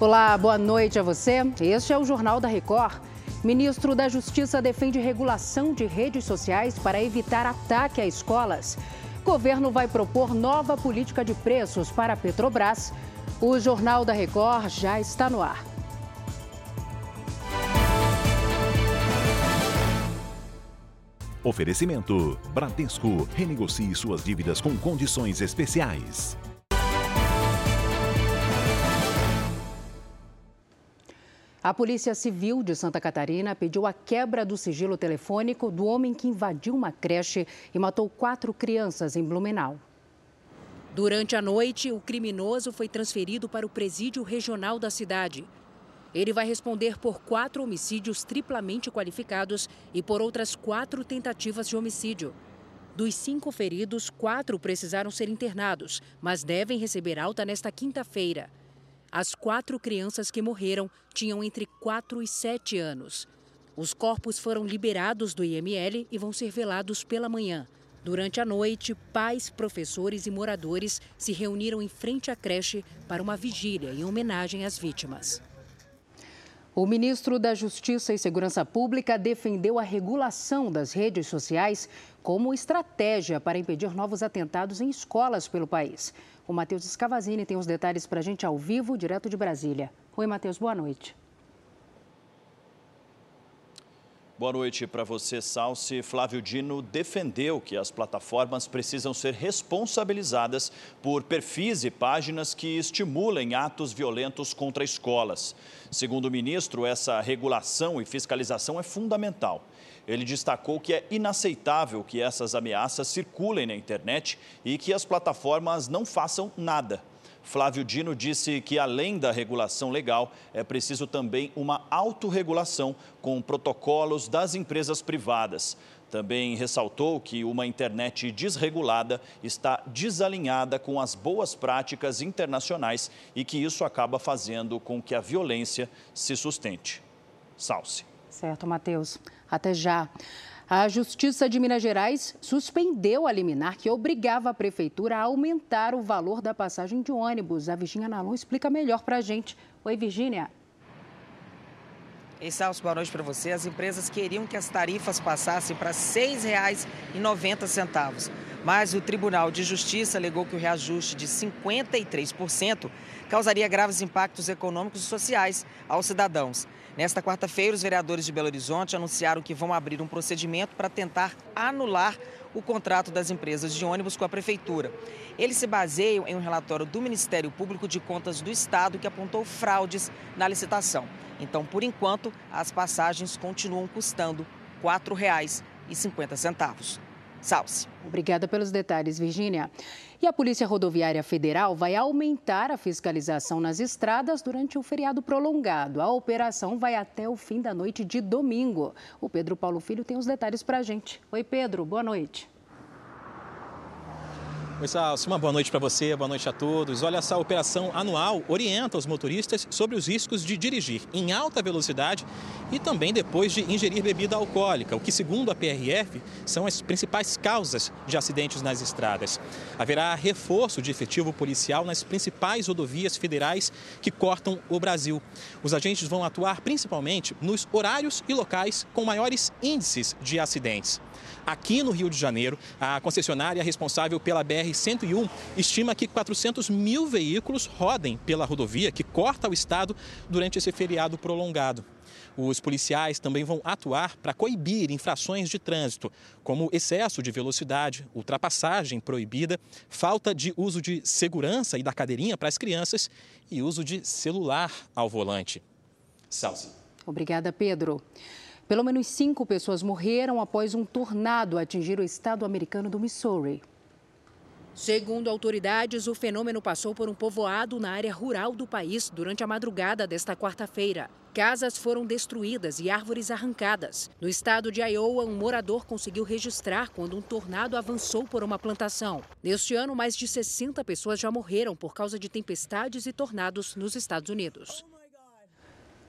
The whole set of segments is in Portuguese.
Olá, boa noite a você. Este é o Jornal da Record. Ministro da Justiça defende regulação de redes sociais para evitar ataque a escolas. Governo vai propor nova política de preços para a Petrobras. O Jornal da Record já está no ar. Oferecimento: Bradesco. Renegocie suas dívidas com condições especiais. A Polícia Civil de Santa Catarina pediu a quebra do sigilo telefônico do homem que invadiu uma creche e matou quatro crianças em Blumenau. Durante a noite, o criminoso foi transferido para o presídio regional da cidade. Ele vai responder por quatro homicídios triplamente qualificados e por outras quatro tentativas de homicídio. Dos cinco feridos, quatro precisaram ser internados, mas devem receber alta nesta quinta-feira. As quatro crianças que morreram tinham entre 4 e 7 anos. Os corpos foram liberados do IML e vão ser velados pela manhã. Durante a noite, pais, professores e moradores se reuniram em frente à creche para uma vigília em homenagem às vítimas. O ministro da Justiça e Segurança Pública defendeu a regulação das redes sociais como estratégia para impedir novos atentados em escolas pelo país. O Matheus Scavazini tem os detalhes para a gente ao vivo, direto de Brasília. Oi, Matheus, boa noite. Boa noite para você, Salsi. Flávio Dino defendeu que as plataformas precisam ser responsabilizadas por perfis e páginas que estimulem atos violentos contra escolas. Segundo o ministro, essa regulação e fiscalização é fundamental. Ele destacou que é inaceitável que essas ameaças circulem na internet e que as plataformas não façam nada. Flávio Dino disse que, além da regulação legal, é preciso também uma autorregulação com protocolos das empresas privadas. Também ressaltou que uma internet desregulada está desalinhada com as boas práticas internacionais e que isso acaba fazendo com que a violência se sustente. Salce. Certo, Matheus. Até já. A Justiça de Minas Gerais suspendeu a liminar que obrigava a prefeitura a aumentar o valor da passagem de ônibus. A Virginia Nalon explica melhor para a gente. Oi, Virginia. Ei, Salso, boa noite para você. As empresas queriam que as tarifas passassem para R$ 6,90, mas o Tribunal de Justiça alegou que o reajuste de 53% causaria graves impactos econômicos e sociais aos cidadãos. Nesta quarta-feira, os vereadores de Belo Horizonte anunciaram que vão abrir um procedimento para tentar anular o contrato das empresas de ônibus com a Prefeitura. Eles se baseiam em um relatório do Ministério Público de Contas do Estado que apontou fraudes na licitação. Então, por enquanto, as passagens continuam custando R$ 4,50. Salce. Obrigada pelos detalhes, Virgínia. E a Polícia Rodoviária Federal vai aumentar a fiscalização nas estradas durante o feriado prolongado. A operação vai até o fim da noite de domingo. O Pedro Paulo Filho tem os detalhes para a gente. Oi, Pedro, boa noite. Oi, Salso. Uma boa noite para você, boa noite a todos. Olha, essa operação anual orienta os motoristas sobre os riscos de dirigir em alta velocidade e também depois de ingerir bebida alcoólica, o que, segundo a PRF, são as principais causas de acidentes nas estradas. Haverá reforço de efetivo policial nas principais rodovias federais que cortam o Brasil. Os agentes vão atuar principalmente nos horários e locais com maiores índices de acidentes. Aqui no Rio de Janeiro, a concessionária responsável pela BR-101 estima que 400 mil veículos rodem pela rodovia que corta o estado durante esse feriado prolongado. Os policiais também vão atuar para coibir infrações de trânsito, como excesso de velocidade, ultrapassagem proibida, falta de uso de segurança e da cadeirinha para as crianças e uso de celular ao volante. Salsa. Obrigada, Pedro. Pelo menos cinco pessoas morreram após um tornado atingir o estado americano do Missouri. Segundo autoridades, o fenômeno passou por um povoado na área rural do país durante a madrugada desta quarta-feira. Casas foram destruídas e árvores arrancadas. No estado de Iowa, um morador conseguiu registrar quando um tornado avançou por uma plantação. Neste ano, mais de 60 pessoas já morreram por causa de tempestades e tornados nos Estados Unidos.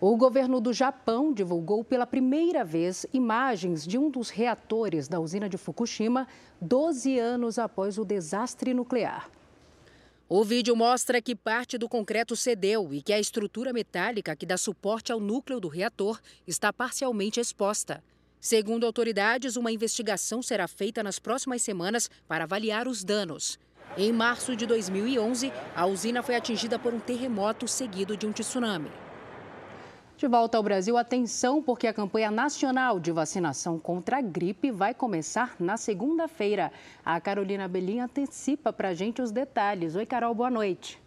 O governo do Japão divulgou pela primeira vez imagens de um dos reatores da usina de Fukushima, 12 anos após o desastre nuclear. O vídeo mostra que parte do concreto cedeu e que a estrutura metálica que dá suporte ao núcleo do reator está parcialmente exposta. Segundo autoridades, uma investigação será feita nas próximas semanas para avaliar os danos. Em março de 2011, a usina foi atingida por um terremoto seguido de um tsunami. De volta ao Brasil, atenção, porque a campanha nacional de vacinação contra a gripe vai começar na segunda-feira. A Carolina Belim antecipa para a gente os detalhes. Oi, Carol, boa noite.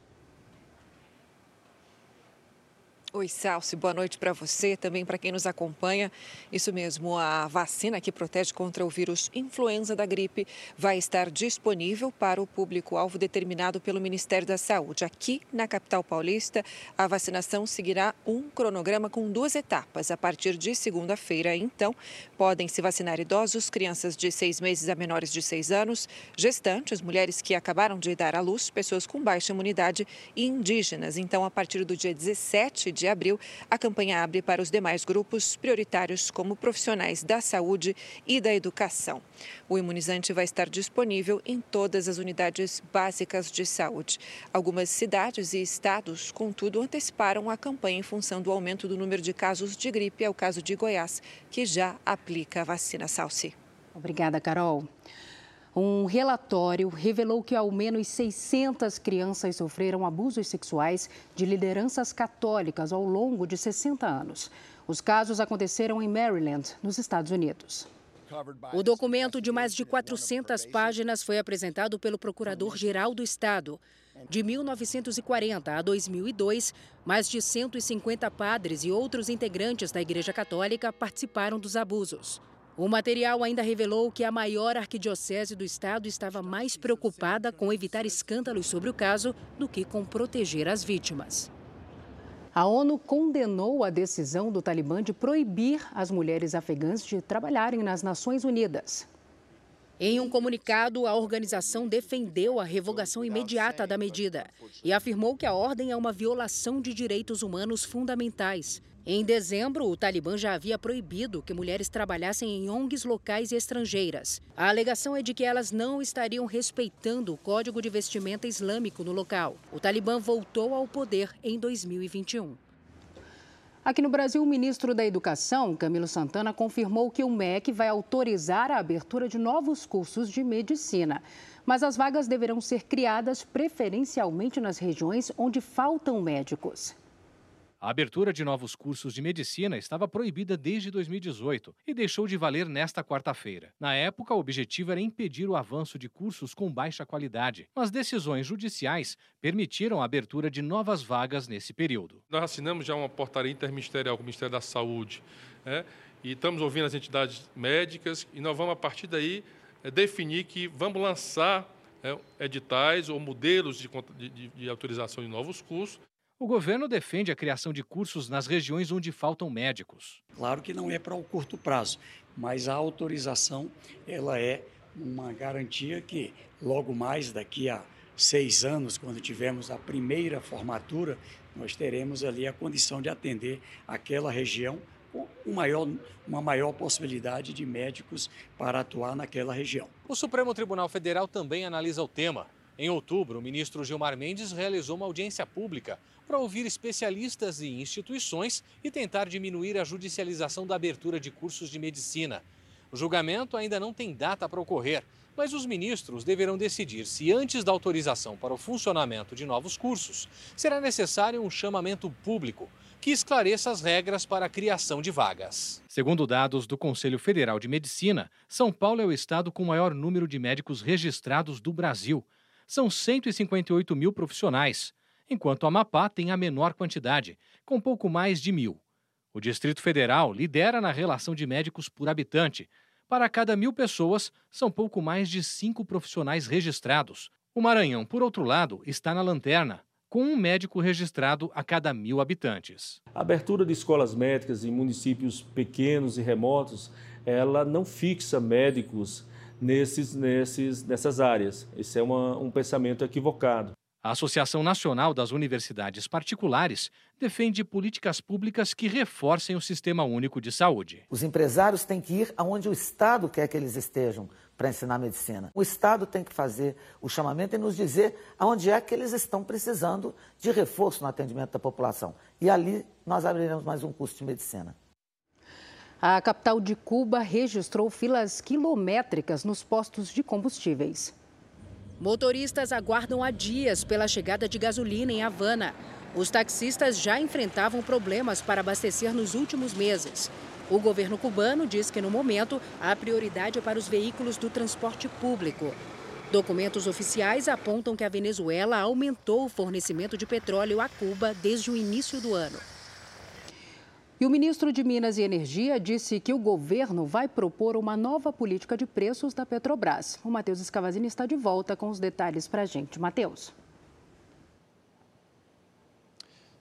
Oi, Salsi, boa noite para você, também para quem nos acompanha. Isso mesmo, a vacina que protege contra o vírus influenza da gripe vai estar disponível para o público-alvo determinado pelo Ministério da Saúde. Aqui na capital paulista, a vacinação seguirá um cronograma com duas etapas. A partir de segunda-feira, então, podem se vacinar idosos, crianças de seis meses a menores de seis anos, gestantes, mulheres que acabaram de dar à luz, pessoas com baixa imunidade e indígenas. Então, a partir do dia 17 de de abril, a campanha abre para os demais grupos prioritários, como profissionais da saúde e da educação. O imunizante vai estar disponível em todas as unidades básicas de saúde. Algumas cidades e estados, contudo, anteciparam a campanha em função do aumento do número de casos de gripe. É o caso de Goiás, que já aplica a vacina Salsi. Obrigada, Carol. Um relatório revelou que ao menos 600 crianças sofreram abusos sexuais de lideranças católicas ao longo de 60 anos. Os casos aconteceram em Maryland, nos Estados Unidos. O documento de mais de 400 páginas foi apresentado pelo Procurador-Geral do Estado. De 1940 a 2002, mais de 150 padres e outros integrantes da Igreja Católica participaram dos abusos. O material ainda revelou que a maior arquidiocese do estado estava mais preocupada com evitar escândalos sobre o caso do que com proteger as vítimas. A ONU condenou a decisão do Talibã de proibir as mulheres afegãs de trabalharem nas Nações Unidas. Em um comunicado, a organização defendeu a revogação imediata da medida e afirmou que a ordem é uma violação de direitos humanos fundamentais em dezembro, o Talibã já havia proibido que mulheres trabalhassem em ONGs locais e estrangeiras. A alegação é de que elas não estariam respeitando o código de vestimenta islâmico no local. O Talibã voltou ao poder em 2021. Aqui no Brasil, o ministro da Educação, Camilo Santana, confirmou que o MEC vai autorizar a abertura de novos cursos de medicina. Mas as vagas deverão ser criadas preferencialmente nas regiões onde faltam médicos. A abertura de novos cursos de medicina estava proibida desde 2018 e deixou de valer nesta quarta-feira. Na época, o objetivo era impedir o avanço de cursos com baixa qualidade, mas decisões judiciais permitiram a abertura de novas vagas nesse período. Nós assinamos já uma portaria interministerial com o Ministério da Saúde né, e estamos ouvindo as entidades médicas e nós vamos, a partir daí, é, definir que vamos lançar é, editais ou modelos de, de, de autorização de novos cursos o governo defende a criação de cursos nas regiões onde faltam médicos. Claro que não é para o curto prazo, mas a autorização ela é uma garantia que logo mais daqui a seis anos, quando tivermos a primeira formatura, nós teremos ali a condição de atender aquela região com um maior, uma maior possibilidade de médicos para atuar naquela região. O Supremo Tribunal Federal também analisa o tema. Em outubro, o ministro Gilmar Mendes realizou uma audiência pública para ouvir especialistas e instituições e tentar diminuir a judicialização da abertura de cursos de medicina. O julgamento ainda não tem data para ocorrer, mas os ministros deverão decidir se, antes da autorização para o funcionamento de novos cursos, será necessário um chamamento público que esclareça as regras para a criação de vagas. Segundo dados do Conselho Federal de Medicina, São Paulo é o estado com o maior número de médicos registrados do Brasil. São 158 mil profissionais enquanto Amapá tem a menor quantidade, com pouco mais de mil. O Distrito Federal lidera na relação de médicos por habitante. Para cada mil pessoas, são pouco mais de cinco profissionais registrados. O Maranhão, por outro lado, está na lanterna, com um médico registrado a cada mil habitantes. A abertura de escolas médicas em municípios pequenos e remotos, ela não fixa médicos nesses, nesses, nessas áreas. Esse é uma, um pensamento equivocado. A Associação Nacional das Universidades Particulares defende políticas públicas que reforcem o sistema único de saúde. Os empresários têm que ir aonde o Estado quer que eles estejam, para ensinar medicina. O Estado tem que fazer o chamamento e nos dizer aonde é que eles estão precisando de reforço no atendimento da população. E ali nós abriremos mais um curso de medicina. A capital de Cuba registrou filas quilométricas nos postos de combustíveis. Motoristas aguardam há dias pela chegada de gasolina em Havana. Os taxistas já enfrentavam problemas para abastecer nos últimos meses. O governo cubano diz que, no momento, a prioridade para os veículos do transporte público. Documentos oficiais apontam que a Venezuela aumentou o fornecimento de petróleo a Cuba desde o início do ano. E o ministro de Minas e Energia disse que o governo vai propor uma nova política de preços da Petrobras. O Matheus Escavazini está de volta com os detalhes para a gente. Matheus.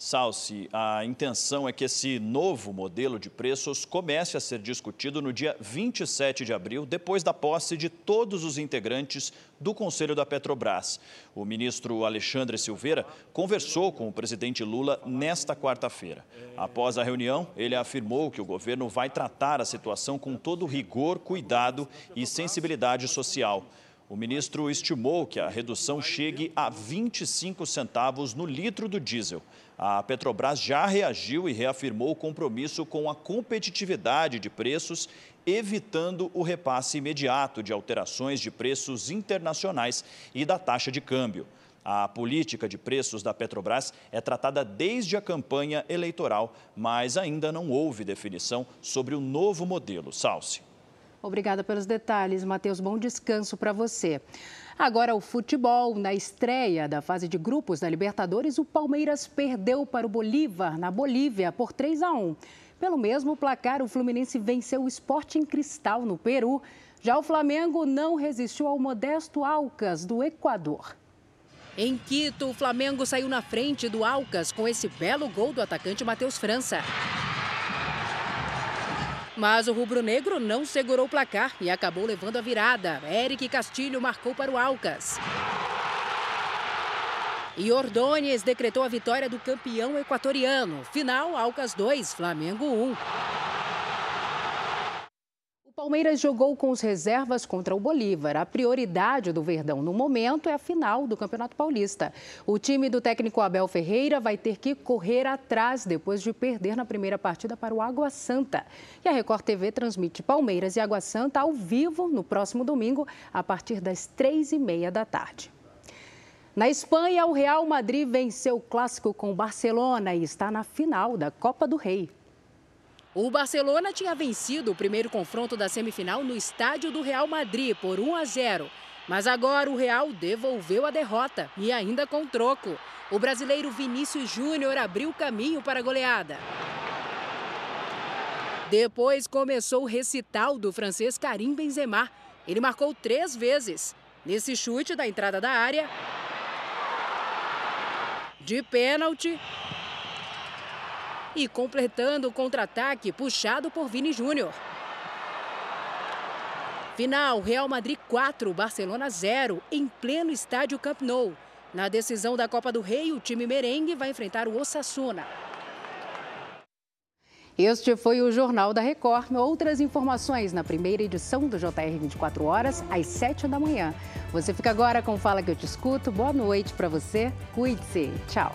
Salsi, a intenção é que esse novo modelo de preços comece a ser discutido no dia 27 de abril, depois da posse de todos os integrantes do Conselho da Petrobras. O ministro Alexandre Silveira conversou com o presidente Lula nesta quarta-feira. Após a reunião, ele afirmou que o governo vai tratar a situação com todo rigor, cuidado e sensibilidade social. O ministro estimou que a redução chegue a 25 centavos no litro do diesel. A Petrobras já reagiu e reafirmou o compromisso com a competitividade de preços, evitando o repasse imediato de alterações de preços internacionais e da taxa de câmbio. A política de preços da Petrobras é tratada desde a campanha eleitoral, mas ainda não houve definição sobre o novo modelo. Salce. Obrigada pelos detalhes, Matheus. Bom descanso para você. Agora, o futebol. Na estreia da fase de grupos da Libertadores, o Palmeiras perdeu para o Bolívar, na Bolívia, por 3 a 1. Pelo mesmo placar, o Fluminense venceu o Sporting Cristal, no Peru. Já o Flamengo não resistiu ao modesto Alcas, do Equador. Em Quito, o Flamengo saiu na frente do Alcas com esse belo gol do atacante Matheus França. Mas o rubro-negro não segurou o placar e acabou levando a virada. Eric Castilho marcou para o Alcas. E Ordôñez decretou a vitória do campeão equatoriano. Final, Alcas 2, Flamengo 1. Palmeiras jogou com os reservas contra o Bolívar. A prioridade do Verdão no momento é a final do Campeonato Paulista. O time do técnico Abel Ferreira vai ter que correr atrás depois de perder na primeira partida para o Água Santa. E a Record TV transmite Palmeiras e Água Santa ao vivo no próximo domingo, a partir das três e meia da tarde. Na Espanha, o Real Madrid venceu o clássico com o Barcelona e está na final da Copa do Rei. O Barcelona tinha vencido o primeiro confronto da semifinal no estádio do Real Madrid por 1 a 0. Mas agora o Real devolveu a derrota e ainda com troco. O brasileiro Vinícius Júnior abriu caminho para a goleada. Depois começou o recital do francês Karim Benzema. Ele marcou três vezes. Nesse chute da entrada da área, de pênalti e completando o contra-ataque puxado por Vini Júnior. Final, Real Madrid 4, Barcelona 0, em pleno estádio Camp Nou. Na decisão da Copa do Rei, o time merengue vai enfrentar o Osasuna. Este foi o Jornal da Record. Outras informações na primeira edição do JR 24 horas, às 7 da manhã. Você fica agora com Fala que eu te escuto. Boa noite para você. Cuide-se. Tchau.